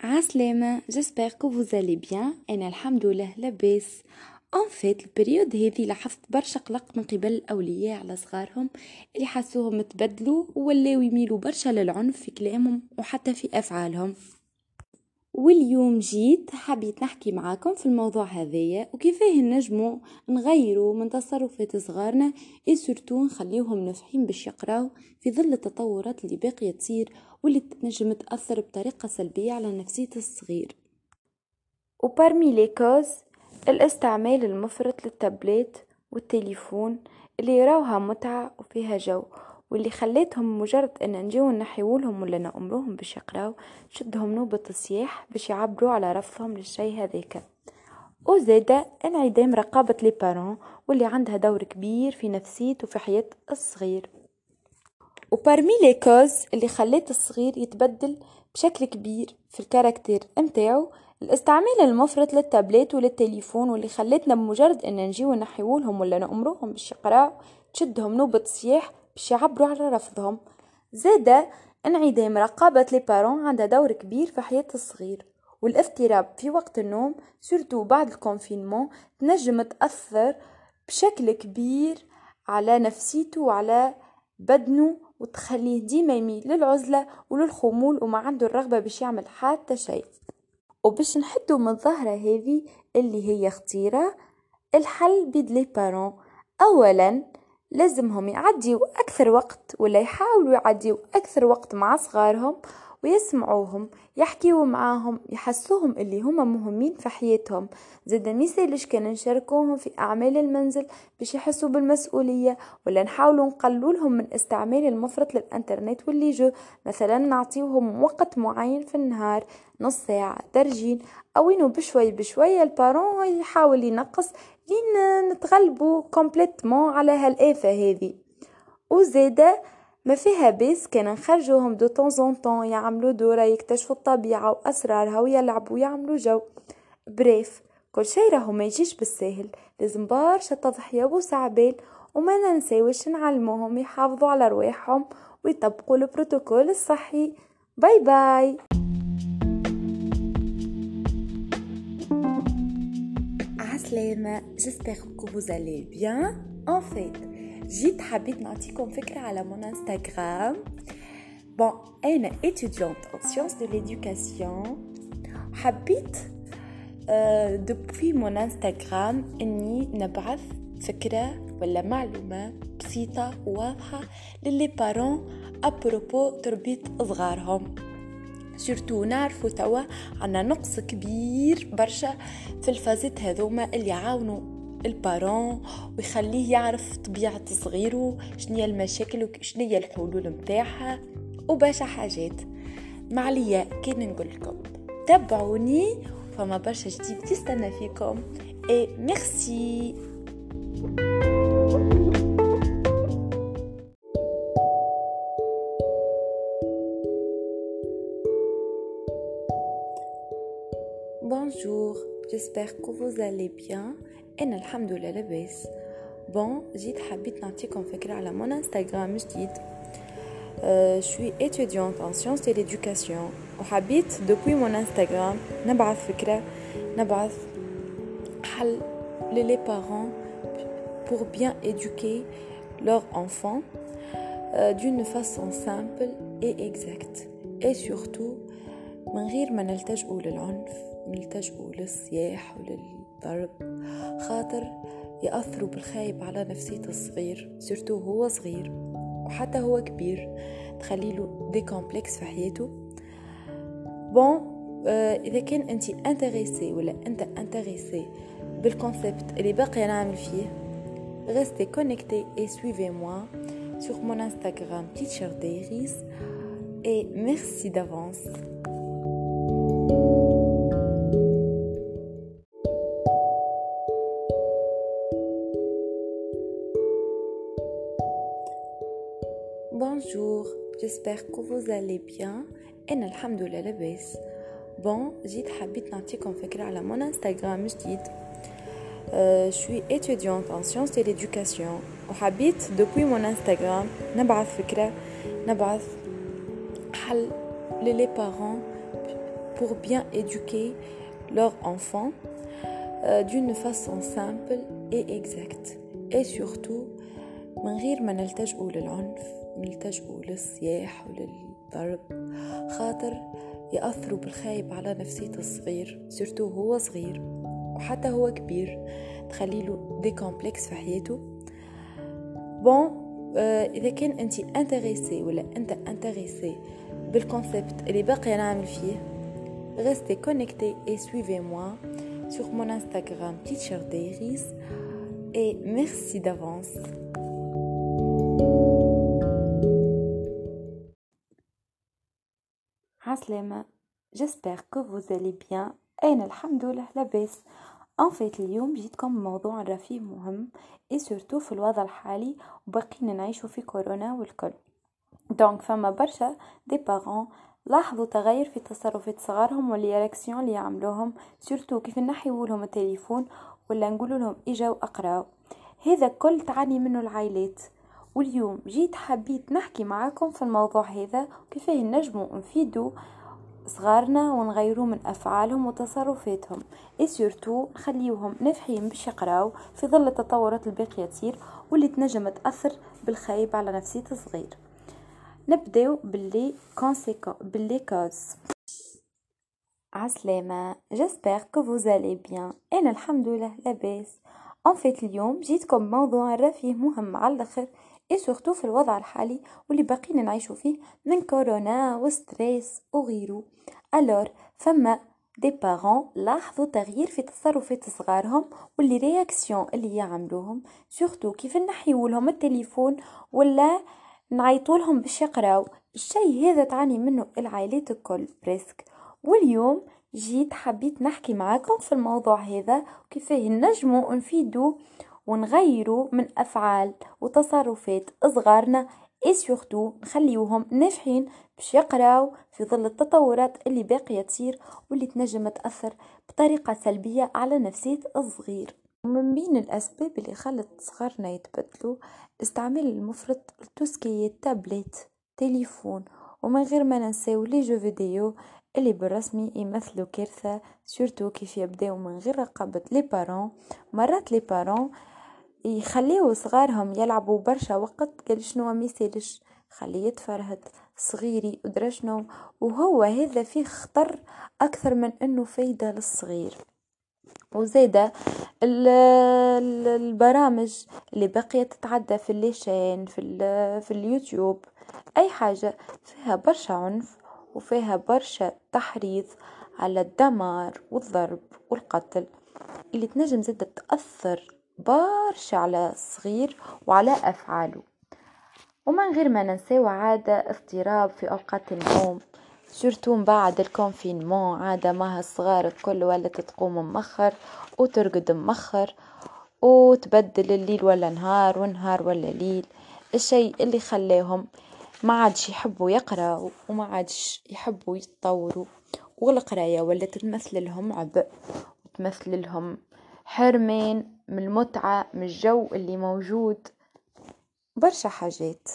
عسلامة que vous allez bien. أنا الحمد لله لاباس. en fait ال période هذي لاحظت برشا قلق من قبل الأولياء على صغارهم اللي حسوهم تبدلوا ولاو يميلوا برشا للعنف في كلامهم وحتى في أفعالهم. واليوم جيت حبيت نحكي معاكم في الموضوع هذايا وكيفاه نجمو نغيروا من تصرفات صغارنا et surtout نخليوهم نفحين باش يقراو في ظل التطورات اللي باقية تصير واللي تنجم تأثر بطريقة سلبية على نفسية الصغير. و parmi les causes الاستعمال المفرط للتابلت والتليفون اللي يراوها متعة وفيها جو واللي خليتهم مجرد إن نجيو نحيولهم ولا نأمروهم باش يقراو شدهم نوبة الصياح باش يعبروا على رفضهم للشي هذاك. وزادة انعدام رقابة les parents واللي عندها دور كبير في نفسية وفي حياة الصغير. و parmi les causes اللي خلات الصغير يتبدل بشكل كبير في ال caractère متاعو الاستعمال المفرط للتابلت وللتليفون واللي خلتنا بمجرد إن نجيو نحيولهم ولا نأمروهم باش يقراو تشدهم نوبة صياح باش يعبروا على رفضهم. زادة انعدام رقابة les parents عندها دور كبير في حياة الصغير والاضطراب في وقت النوم surtout بعد ال confinement تنجم تأثر بشكل كبير على نفسيته وعلى بدنه وتخليه ديما يميل للعزلة وللخمول وما عنده الرغبة باش يعمل حتى شيء. وباش نحدو من الظاهرة هذه اللي هي خطيرة الحل بيد les parents. أولا لازمهم يعديوا أكثر وقت ولا يحاولوا يعديوا أكثر وقت مع صغارهم ويسمعوهم يحكيوا معاهم يحسوهم اللي هما مهمين في حياتهم. زاد ميسالش كان نشاركوهم في أعمال المنزل باش يحسوا بالمسؤولية ولا نحاولوا نقلوا لهم من استعمال المفرط للإنترنت و les jeux. مثلا نعطيوهم وقت معين في النهار نص ساعة ترجين أو إنه بشوي بشوي ال parents يحاول ينقص لين نتغلبوا complètement على هالآفة هذه. وزادة ما فيها بس كان نخرجوهم دو طون طون يعملوا دورة يكتشفوا الطبيعة وأسرارها ويلعبوا ويعملوا جو. bref كل شي راهو ما يجيش بالساهل لازم برشا تضحية وسع بال وما ننساوش نعلموهم يحافظوا على رواحهم ويطبقوا البروتوكول الصحي. bye bye! عسلامة j'espère que vous allez en fait جيت حبيت نعطيكم فكرة على mon Instagram bon أنا étudiante en sciences de l'éducation. حبيت depuis mon Instagram اني نبعث فكرة ولا معلومة بسيطة وواضحة ل les parents à propos تربية صغارهم surtout نعرفو توا عنا نقص كبير برشا في الفازات هذوما اللي يعاونوا البارون ويخليه يعرف طبيعة صغيره شنية المشاكل وشنية الحلول متاعها وباشا حاجات. معليا كان نقول لكم تابعوني فما برشا جديد تستنى فيكم. اي ميرسي Bonjour, j'espère que vous allez bien. أنا الحمد لله لاباس. bon جيت حبيت نعطيكم فكره على mon Instagram جديد. je suis étudiante en sciences de l'éducation. وحبيت depuis mon Instagram نبعث فكرة. نبعث حل ل les parents pour bien éduquer leur enfant euh, d'une façon simple et exacte. Et surtout من غير ما نلتجئوا للعنف. نلتجئوا للصياح ولل ضرب خاطر يأثروا بالخايب على نفسية الصغير surtout هو صغير وحتى هو كبير تخليله des complexes في حياته. bon آه إذا كان أنت intéressé ولا أنت intéressée بال concept اللي باقي نعمل فيه restez connecté et suivez-moi sur mon Instagram Teacher Dairies et merci d'avance. Bonjour, j'espère que vous allez bien أنا الحمد لله لاباس بون جيت حبيت نعطيكم فكرة على مون انستغرام جديد أه شوي étudiante en sciences de l'éducation وحبيت دوبوي مون انستغرام نبعث فكرة نبعث حل للي بارون pour bien éduquer leurs enfants euh, d'une façon simple et exacte et surtout من غير ما نلتجئوا للعنف نلتجئوا للصياح وللضرب. خاطر يأثروا بالخايب على نفسية الصغير سورتو هو صغير وحتى هو كبير. تخليله des complexes في حياته. bon آه إذا كان أنت intéressé ولا أنت intéressée بال concept اللي باقي نعمل فيه restez connectés et suivez-moi sur mon Instagram Teacher Diaries et merci d'avance. عسلامة. Que vous allez bien. أنا الحمد لله؟ لاباس. en fait اليوم جيتكم بموضوع رفيه مهم et surtout في الوضع الحالي وباقيين نعيشو في كورونا والكل. donc فما برشا des parents لاحظوا تغير في تصرفات صغارهم وال réactions اللي يعملوهم surtout كيف نحيو لهم التليفون ولا نقول لهم اجا واقراو هذا كل تعاني منه العائلات. واليوم جيت حبيت نحكي معاكم في الموضوع هذا وكيفاه نجمو نفيدو صغارنا ونغيرو من أفعالهم وتصرفاتهم. et surtout نخليوهم ناجحين باش يقراو في ظل التطورات الباقية تصير واللي تنجم تأثر بالخايب على نفسية الصغير. نبداو ب les conséquences ب les causes عسلامة j'espère que vous allez bien أنا الحمد لله لاباس. en fait اليوم جيتكم موضوع رفيه مهم على الآخر surtout في الوضع الحالي واللي باقيين نعيشو فيه من كورونا و stress وغيرو alors فما des parents لاحظوا تغيير في تصرفات صغارهم و les réactions اللي يعملوهم. surtout كيف نحيولهم التليفون ولا نعيطولهم باش يقراو. الشي هذا تعاني منه العائلات الكل presque واليوم جيت حبيت نحكي معاكم في الموضوع هذا وكيفاه نجمو نفيدو ونغيروا من أفعال وتصرفات صغارنا et surtout نخليوهم ناجحين باش يقراو في ظل التطورات اللي باقية تصير واللي تنجم تأثر بطريقة سلبية على نفسية الصغير. ومن بين الأسباب اللي خلت صغارنا يتبدلوا استعمال المفرط ل tout ce qui tablette تليفون ومن غير ما ننساو les jeux vidéo اللي بالرسمي يمثلوا كارثة surtout كيف يبداو من غير رقابة les parents مرات les parents يخليو صغارهم يلعبوا برشا وقت قال شنو ما يسالش خليه يتفرهد صغيري ادرى شنو. وهو هذا فيه خطر أكثر من إنه فايدة للصغير. وزادة البرامج اللي بقية تتعدى في les chaînes في, في اليوتيوب أي حاجة فيها برشا عنف وفيها برشا تحريض على الدمار والضرب والقتل اللي تنجم زادة تأثر برشا على الصغير وعلى أفعاله. ومن غير ما ننساو عادة اضطراب في أوقات النوم surtout بعد ال confinement عادة ما الصغار الكل ولات تقوم مخر وترقد مخر وتبدل الليل ولا نهار والنهار ولا ليل. الشيء اللي خلاهم ما عادش يحبوا يقراوا وما عادش يحبوا يتطوروا. والقراية ولا تمثل لهم عبء وتمثل لهم حرمان من المتعة من الجو اللي موجود. برشا حاجات.